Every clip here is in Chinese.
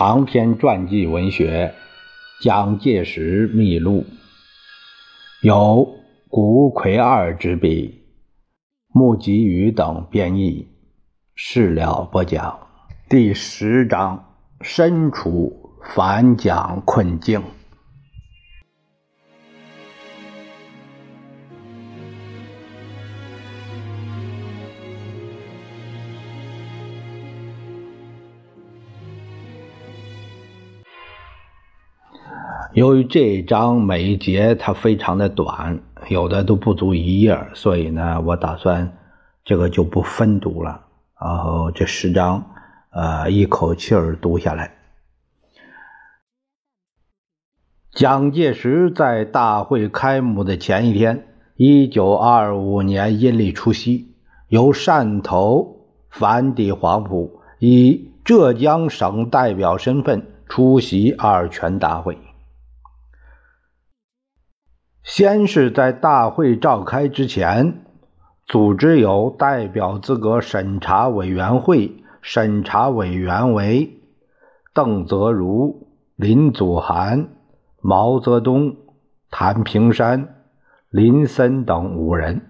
长篇传记文学《蒋介石秘录》，由谷葵二执笔，穆吉宇等编译，事了不讲。第十章：身处反蒋困境。由于这一章每一节它非常的短，有的都不足一页，所以呢，我打算这个就不分读了，然后这十章，呃，一口气儿读下来。蒋介石在大会开幕的前一天，一九二五年阴历除夕，由汕头返抵黄埔，以浙江省代表身份出席二全大会。先是在大会召开之前，组织有代表资格审查委员会，审查委员为邓泽如、林祖涵、毛泽东、谭平山、林森等五人。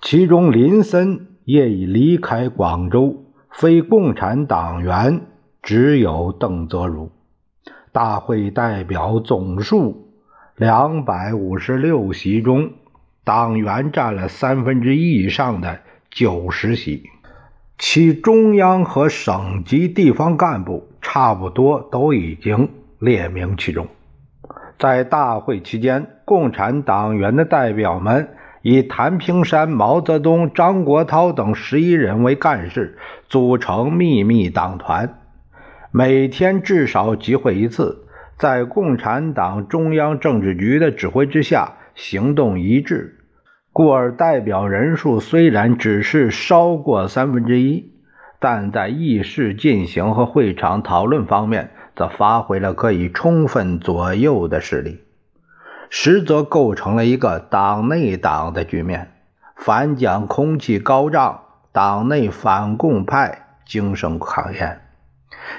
其中，林森业已离开广州，非共产党员，只有邓泽如。大会代表总数。两百五十六席中，党员占了三分之一以上的九十席，其中央和省级地方干部差不多都已经列名其中。在大会期间，共产党员的代表们以谭平山、毛泽东、张国焘等十一人为干事，组成秘密党团，每天至少集会一次。在共产党中央政治局的指挥之下，行动一致，故而代表人数虽然只是稍过三分之一，但在议事进行和会场讨论方面，则发挥了可以充分左右的势力，实则构成了一个党内党的局面。反蒋空气高涨，党内反共派精神考验。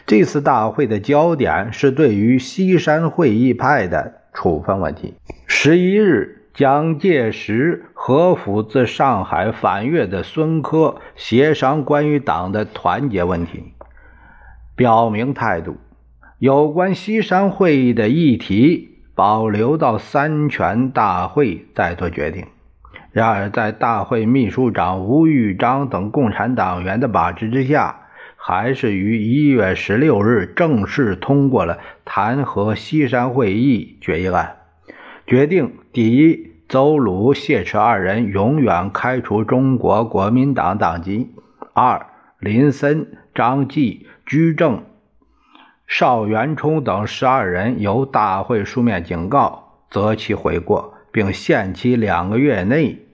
这次大会的焦点是对于西山会议派的处分问题。十一日，蒋介石和府自上海返粤的孙科协商关于党的团结问题，表明态度。有关西山会议的议题保留到三全大会再做决定。然而，在大会秘书长吴玉章等共产党员的把持之下。还是于一月十六日正式通过了弹劾西山会议决议案，决定：第一，邹鲁、谢池二人永远开除中国国民党党籍；二，林森、张继、居正、邵元冲等十二人由大会书面警告，择期悔过，并限期两个月内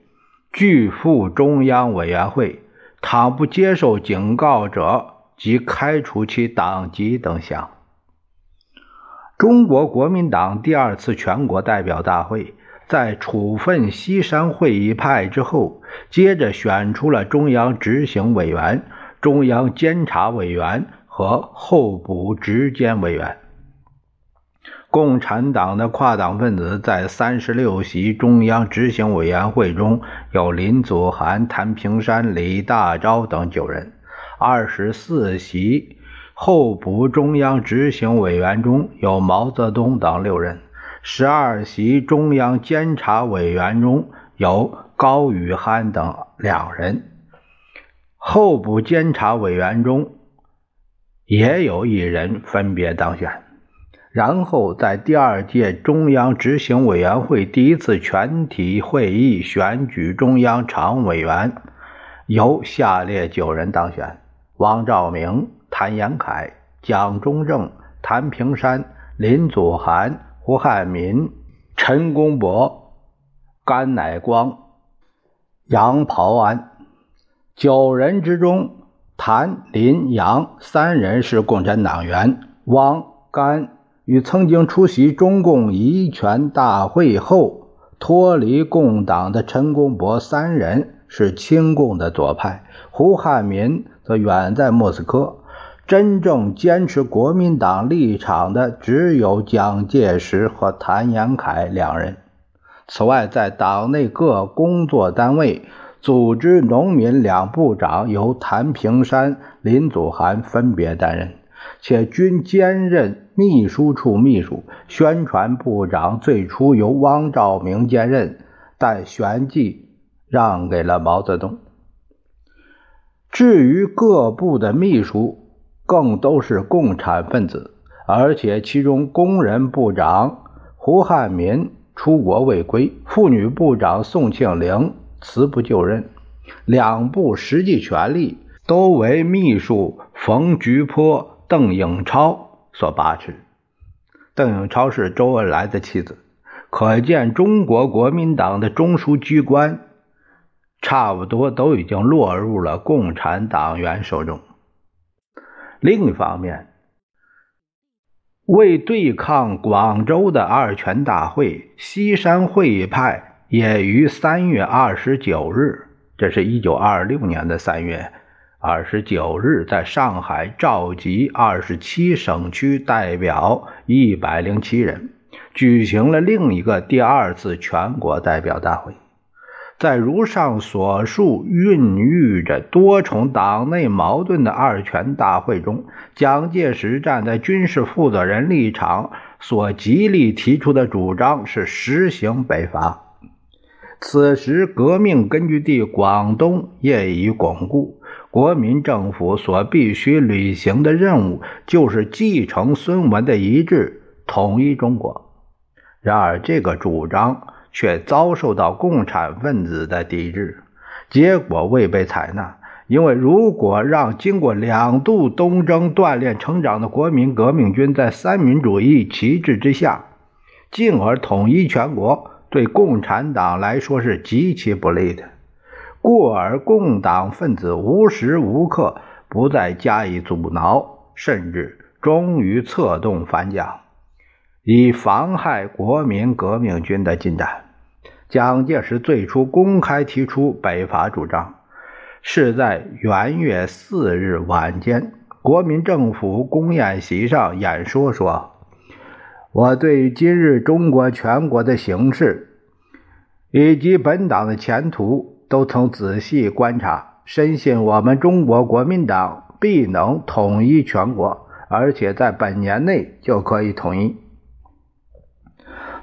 拒赴中央委员会，倘不接受警告者。即开除其党籍等项。中国国民党第二次全国代表大会在处分西山会议派之后，接着选出了中央执行委员、中央监察委员和候补执监委员。共产党的跨党分子在三十六席中央执行委员会中有林祖涵、谭平山、李大钊等九人。二十四席候补中央执行委员中有毛泽东等六人，十二席中央监察委员中有高宇涵等两人，候补监察委员中也有一人分别当选。然后在第二届中央执行委员会第一次全体会议选举中央常委员，由下列九人当选。王兆铭、谭延闿、蒋中正、谭平山、林祖涵、胡汉民、陈公博、甘乃光、杨匏安九人之中，谭、林、杨三人是共产党员。汪、甘与曾经出席中共一全大会后脱离共党的陈公博三人是亲共的左派。胡汉民。则远在莫斯科，真正坚持国民党立场的只有蒋介石和谭延闿两人。此外，在党内各工作单位组织农民两部长由谭平山、林祖涵分别担任，且均兼任秘书处秘书。宣传部长最初由汪兆铭兼任，但旋即让给了毛泽东。至于各部的秘书，更都是共产分子，而且其中工人部长胡汉民出国未归，妇女部长宋庆龄辞不就任，两部实际权力都为秘书冯菊坡、邓颖超所把持。邓颖超是周恩来的妻子，可见中国国民党的中枢机关差不多都已经落入了共产党员手中。另一方面，为对抗广州的二全大会，西山会议派也于三月二十九日，这是一九二六年的三月二十九日，在上海召集二十七省区代表一百零七人，举行了另一个第二次全国代表大会。在如上所述、孕育着多重党内矛盾的二全大会中，蒋介石站在军事负责人立场，所极力提出的主张是实行北伐。此时，革命根据地广东业已巩固，国民政府所必须履行的任务就是继承孙文的遗志，统一中国。然而，这个主张。却遭受到共产分子的抵制，结果未被采纳。因为如果让经过两度东征锻炼成长的国民革命军在三民主义旗帜之下，进而统一全国，对共产党来说是极其不利的。故而共党分子无时无刻不再加以阻挠，甚至终于策动反蒋。以妨害国民革命军的进展。蒋介石最初公开提出北伐主张，是在元月四日晚间，国民政府公演席上演说说：“我对于今日中国全国的形势，以及本党的前途，都曾仔细观察，深信我们中国国民党必能统一全国，而且在本年内就可以统一。”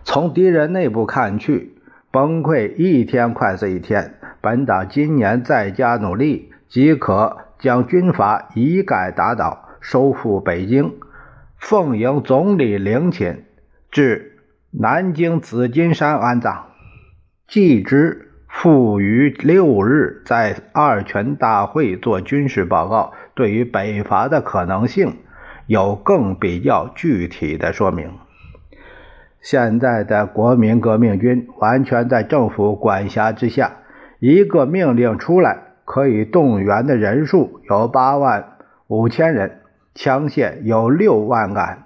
从敌人内部看去，崩溃一天快似一天。本党今年再加努力，即可将军阀一概打倒，收复北京，奉迎总理陵寝至南京紫金山安葬。继之，复于六日在二全大会做军事报告，对于北伐的可能性有更比较具体的说明。现在的国民革命军完全在政府管辖之下，一个命令出来，可以动员的人数有八万五千人，枪械有六万杆，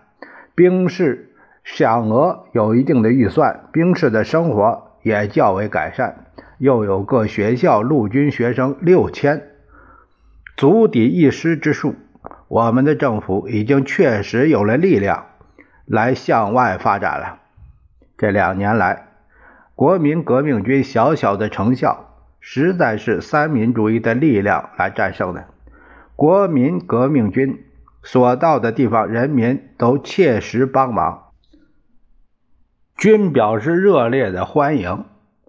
兵士饷额有一定的预算，兵士的生活也较为改善，又有各学校陆军学生六千，足抵一师之数。我们的政府已经确实有了力量来向外发展了。这两年来，国民革命军小小的成效，实在是三民主义的力量来战胜的。国民革命军所到的地方，人民都切实帮忙，均表示热烈的欢迎。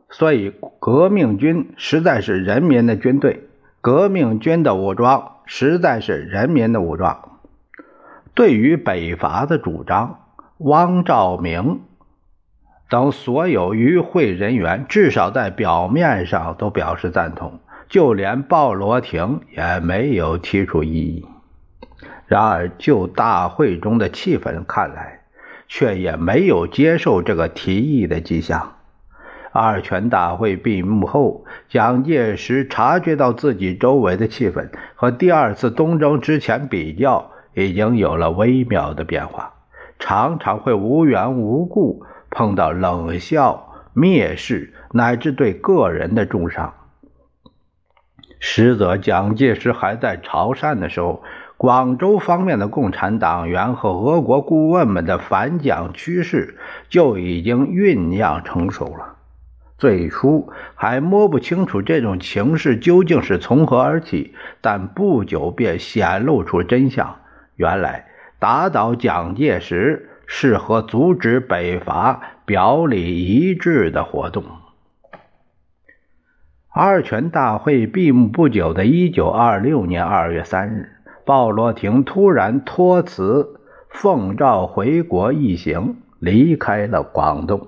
所以，革命军实在是人民的军队，革命军的武装实在是人民的武装。对于北伐的主张，汪兆铭。等所有与会人员，至少在表面上都表示赞同，就连鲍罗廷也没有提出异议。然而，就大会中的气氛看来，却也没有接受这个提议的迹象。二全大会闭幕后，蒋介石察觉到自己周围的气氛和第二次东征之前比较，已经有了微妙的变化，常常会无缘无故。碰到冷笑、蔑视乃至对个人的重伤。实则蒋介石还在潮汕的时候，广州方面的共产党员和俄国顾问们的反蒋趋势就已经酝酿成熟了。最初还摸不清楚这种情势究竟是从何而起，但不久便显露出真相。原来打倒蒋介石是和阻止北伐表里一致的活动。二全大会闭幕不久的1926年2月3日。鲍罗廷突然托辞，奉诏回国一行，离开了广东。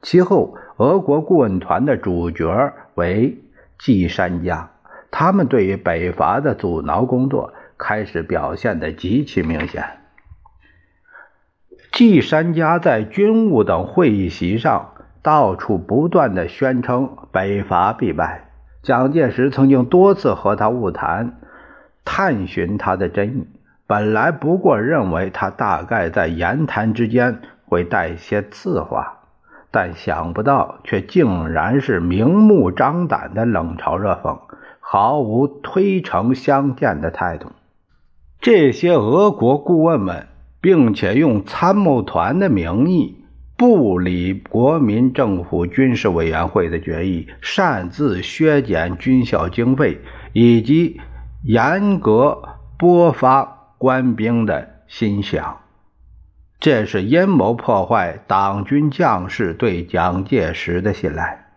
其后，俄国顾问团的主角为季山家，他们对于北伐的阻挠工作开始表现得极其明显。季山家在军务等会议席上到处不断地宣称北伐必败。蒋介石曾经多次和他晤谈。探寻他的真意，本来不过认为他大概在言谈之间会带些刺话，但想不到却竟然是明目张胆的冷嘲热讽，毫无推诚相见的态度。这些俄国顾问们，并且用参谋团的名义不理国民政府军事委员会的决议，擅自削减军校经费，以及。严格拨发官兵的薪饷，这是阴谋破坏党军将士对蒋介石的信赖。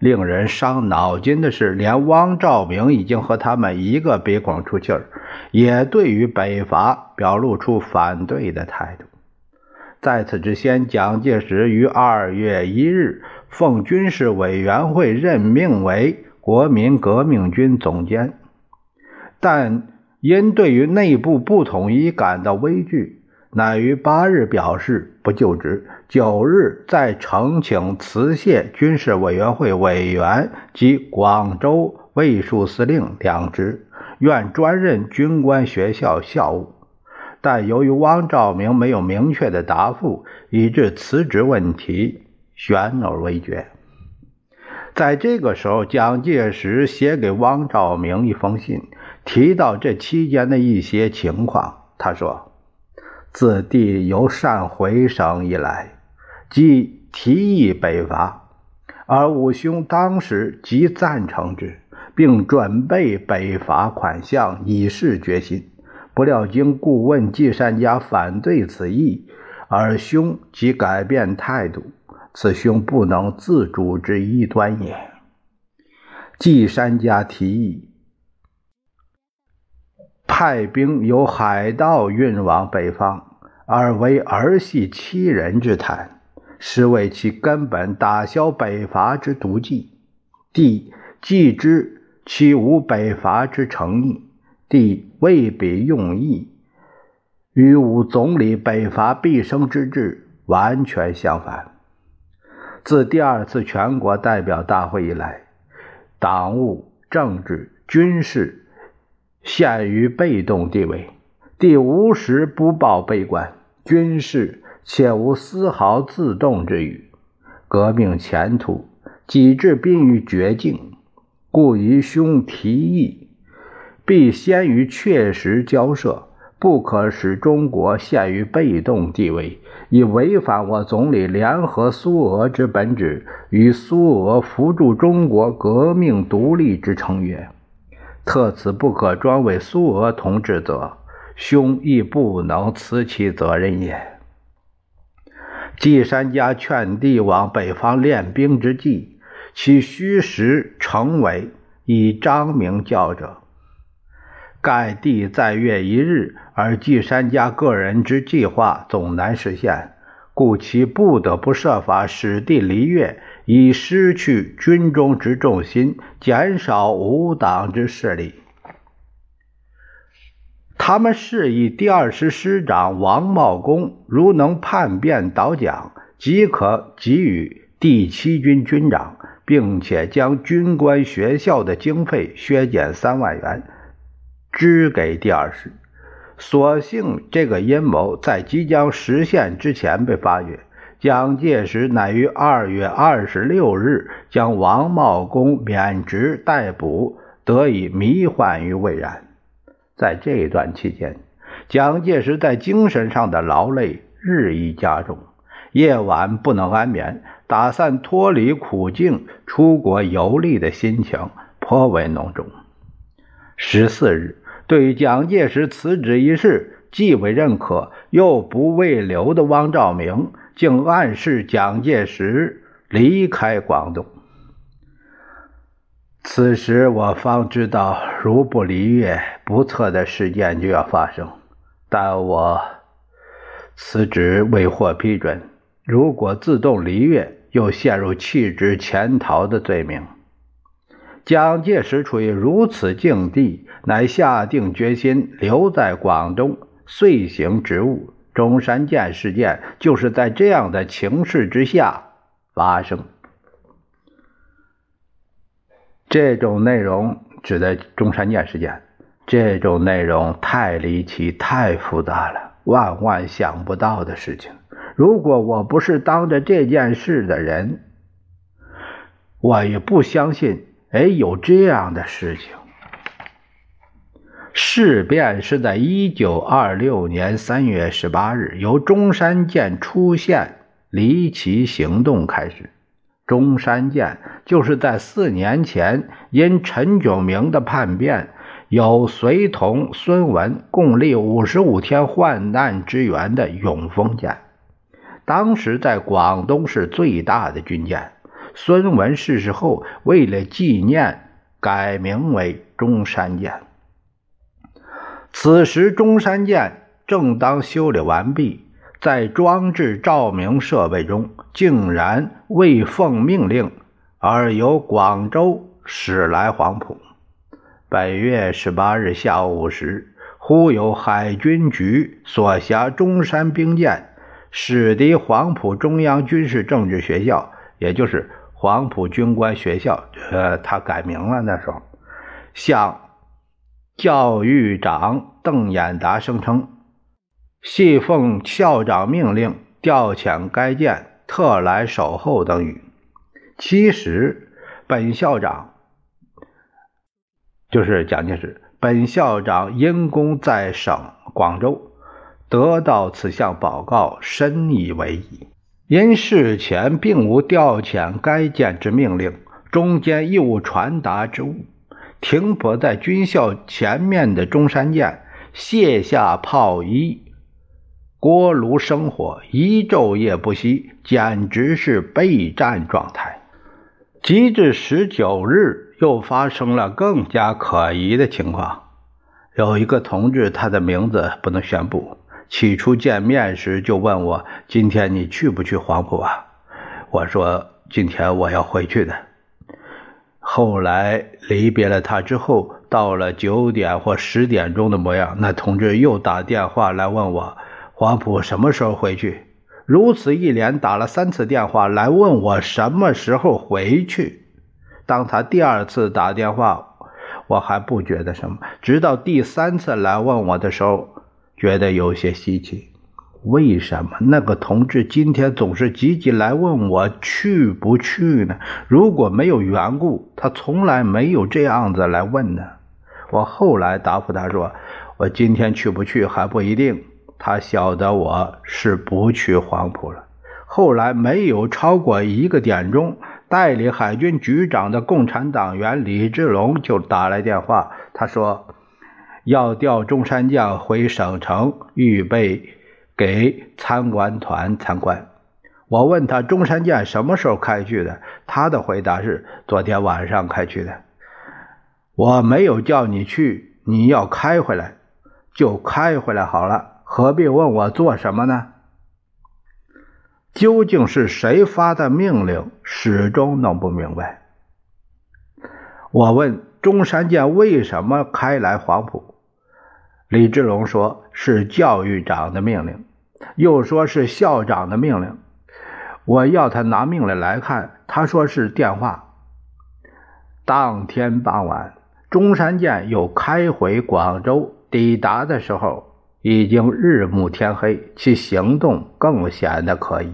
令人伤脑筋的是，连汪兆铭已经和他们一个鼻孔出气儿，也对于北伐表露出反对的态度。在此之前，蒋介石于二月一日奉军事委员会任命为国民革命军总监。但因对于内部不统一感到畏惧，乃于八日表示不就职。九日再呈请辞谢军事委员会委员及广州卫戍司令两职，愿专任军官学校校务。但由于汪兆铭没有明确的答复，以致辞职问题悬而未决。在这个时候，蒋介石写给汪兆铭一封信。提到这期间的一些情况，他说：“自弟由善回省以来，即提议北伐，而吾兄当时即赞成之，并准备北伐款项以示决心。不料经顾问季善家反对此意，而兄即改变态度，此兄不能自主之一端也。”季山家提议。派兵由海盗运往北方，而为儿戏欺人之谈，是为其根本打消北伐之毒计。帝既知其无北伐之诚意，帝未必用意，与吾总理北伐必生之志完全相反。自第二次全国代表大会以来，党务、政治、军事。陷于被动地位，第无时不抱悲观，军事且无丝毫自动之语。革命前途几至濒于绝境，故于兄提议，必先于确实交涉，不可使中国陷于被动地位，以违反我总理联合苏俄之本旨与苏俄扶助中国革命独立之成约。特此不可专为苏俄同志责，兄亦不能辞其责任也。季山家劝帝往北方练兵之计，其虚实成伪，以彰明教者。盖帝在月一日，而季山家个人之计划总难实现，故其不得不设法使帝离越。以失去军中之重心，减少无党之势力。他们示意第二师师长王茂公，如能叛变倒蒋，即可给予第七军军长，并且将军官学校的经费削减三万元，支给第二师。所幸这个阴谋在即将实现之前被发觉。蒋介石乃于二月二十六日将王茂公免职逮捕，得以迷幻于未然。在这段期间，蒋介石在精神上的劳累日益加重，夜晚不能安眠，打算脱离苦境、出国游历的心情颇为浓重。十四日，对蒋介石辞职一事既未认可又不未留的汪兆铭，竟暗示蒋介石离开广东。此时我方知道，如不离粤，不测的事件就要发生。但我辞职未获批准，如果自动离粤，又陷入弃职潜逃的罪名。蒋介石处于如此境地，乃下定决心留在广东，遂行职务。中山舰事件就是在这样的情势之下发生。这种内容指的中山舰事件，这种内容太离奇、太复杂了，万万想不到的事情。如果我不是当着这件事的人，我也不相信。哎，有这样的事情。事变是在一九二六年三月十八日，由中山舰出现离奇行动开始。中山舰就是在四年前因陈炯明的叛变，有随同孙文共立五十五天患难之援的永丰舰，当时在广东是最大的军舰。孙文逝世后，为了纪念，改名为中山舰。此时，中山舰正当修理完毕。在装置照明设备中，竟然未奉命令，而由广州驶来黄埔。本月十八日下午五时，忽有海军局所辖中山兵舰驶抵黄埔中央军事政治学校，也就是黄埔军官学校。呃，他改名了。那时候，向教育长邓演达声称。系奉校长命令调遣该舰特来守候等语。其实，本校长就是蒋介石。本校长因公在省广州，得到此项报告，深以为意。因事前并无调遣该舰之命令，中间亦无传达之物，停泊在军校前面的中山舰卸下炮衣。锅炉生火，一昼夜不息，简直是备战状态。及至十九日，又发生了更加可疑的情况。有一个同志，他的名字不能宣布。起初见面时就问我：“今天你去不去黄埔啊？”我说：“今天我要回去的。”后来离别了他之后，到了九点或十点钟的模样，那同志又打电话来问我。黄埔什么时候回去？如此一连打了三次电话来问我什么时候回去。当他第二次打电话，我还不觉得什么；直到第三次来问我的时候，觉得有些稀奇。为什么那个同志今天总是急急来问我去不去呢？如果没有缘故，他从来没有这样子来问呢。我后来答复他说：“我今天去不去还不一定。”他晓得我是不去黄埔了。后来没有超过一个点钟，代理海军局长的共产党员李志龙就打来电话，他说要调中山舰回省城，预备给参观团参观。我问他中山舰什么时候开去的，他的回答是昨天晚上开去的。我没有叫你去，你要开回来就开回来好了。何必问我做什么呢？究竟是谁发的命令？始终弄不明白。我问中山舰为什么开来黄埔，李志龙说是教育长的命令，又说是校长的命令。我要他拿命令来看，他说是电话。当天傍晚，中山舰又开回广州，抵达的时候。已经日暮天黑，其行动更显得可疑。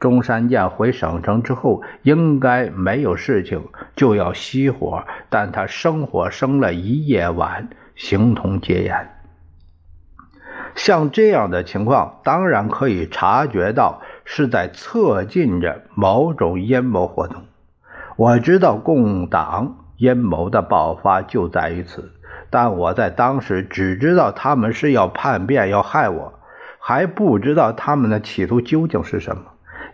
中山舰回省城之后，应该没有事情，就要熄火，但他生火生了一夜晚，形同戒严。像这样的情况，当然可以察觉到是在策进着某种阴谋活动。我知道共党阴谋的爆发就在于此，但我在当时只知道他们是要叛变，要害我，还不知道他们的企图究竟是什么。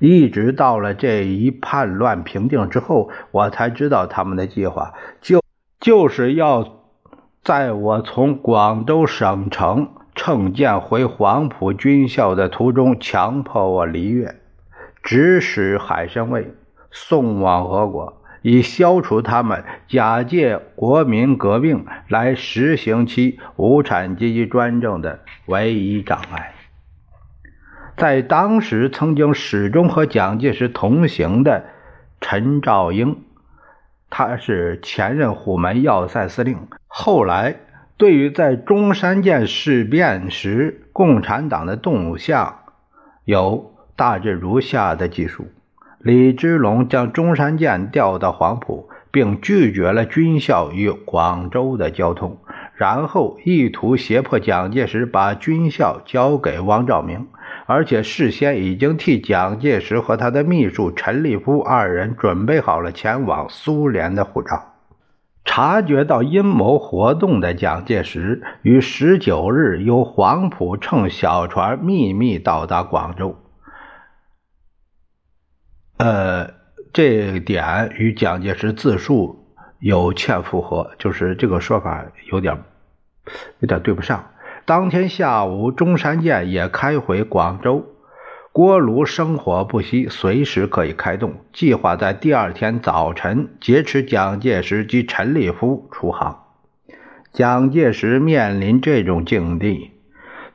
一直到了这一叛乱平定之后，我才知道他们的计划就就是要在我从广州省城乘舰回黄埔军校的途中强迫我离越，指使海参崴送往俄国，以消除他们假借国民革命来实行其无产阶级专政的唯一障碍。在当时，曾经始终和蒋介石同行的陈兆英，他是前任虎门要塞司令。后来，对于在中山舰事变时共产党的动向，有大致如下的记述：李之龙将中山舰调到黄埔，并拒绝了军校与广州的交通，然后意图胁迫蒋介石把军校交给汪兆铭。而且事先已经替蒋介石和他的秘书陈立夫二人准备好了前往苏联的护照。察觉到阴谋活动的蒋介石于十九日由黄埔乘小船秘密到达广州。呃，这点与蒋介石自述有欠符合，就是这个说法有点有点对不上。当天下午，中山舰也开回广州，锅炉生火不息，随时可以开动。计划在第二天早晨劫持蒋介石及陈立夫出航。蒋介石面临这种境地，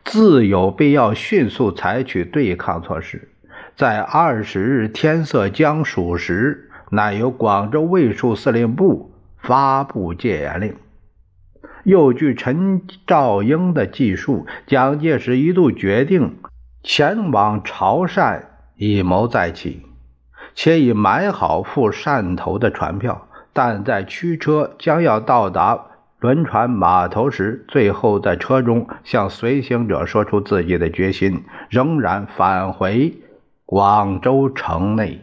自有必要迅速采取对抗措施。在二十日天色将属时，乃由广州卫戍司令部发布戒严令。又据陈兆英的记述，蒋介石一度决定前往潮汕以谋再起，且已买好赴汕头的船票。但在驱车将要到达轮船码头时，最后在车中向随行者说出自己的决心，仍然返回广州城内。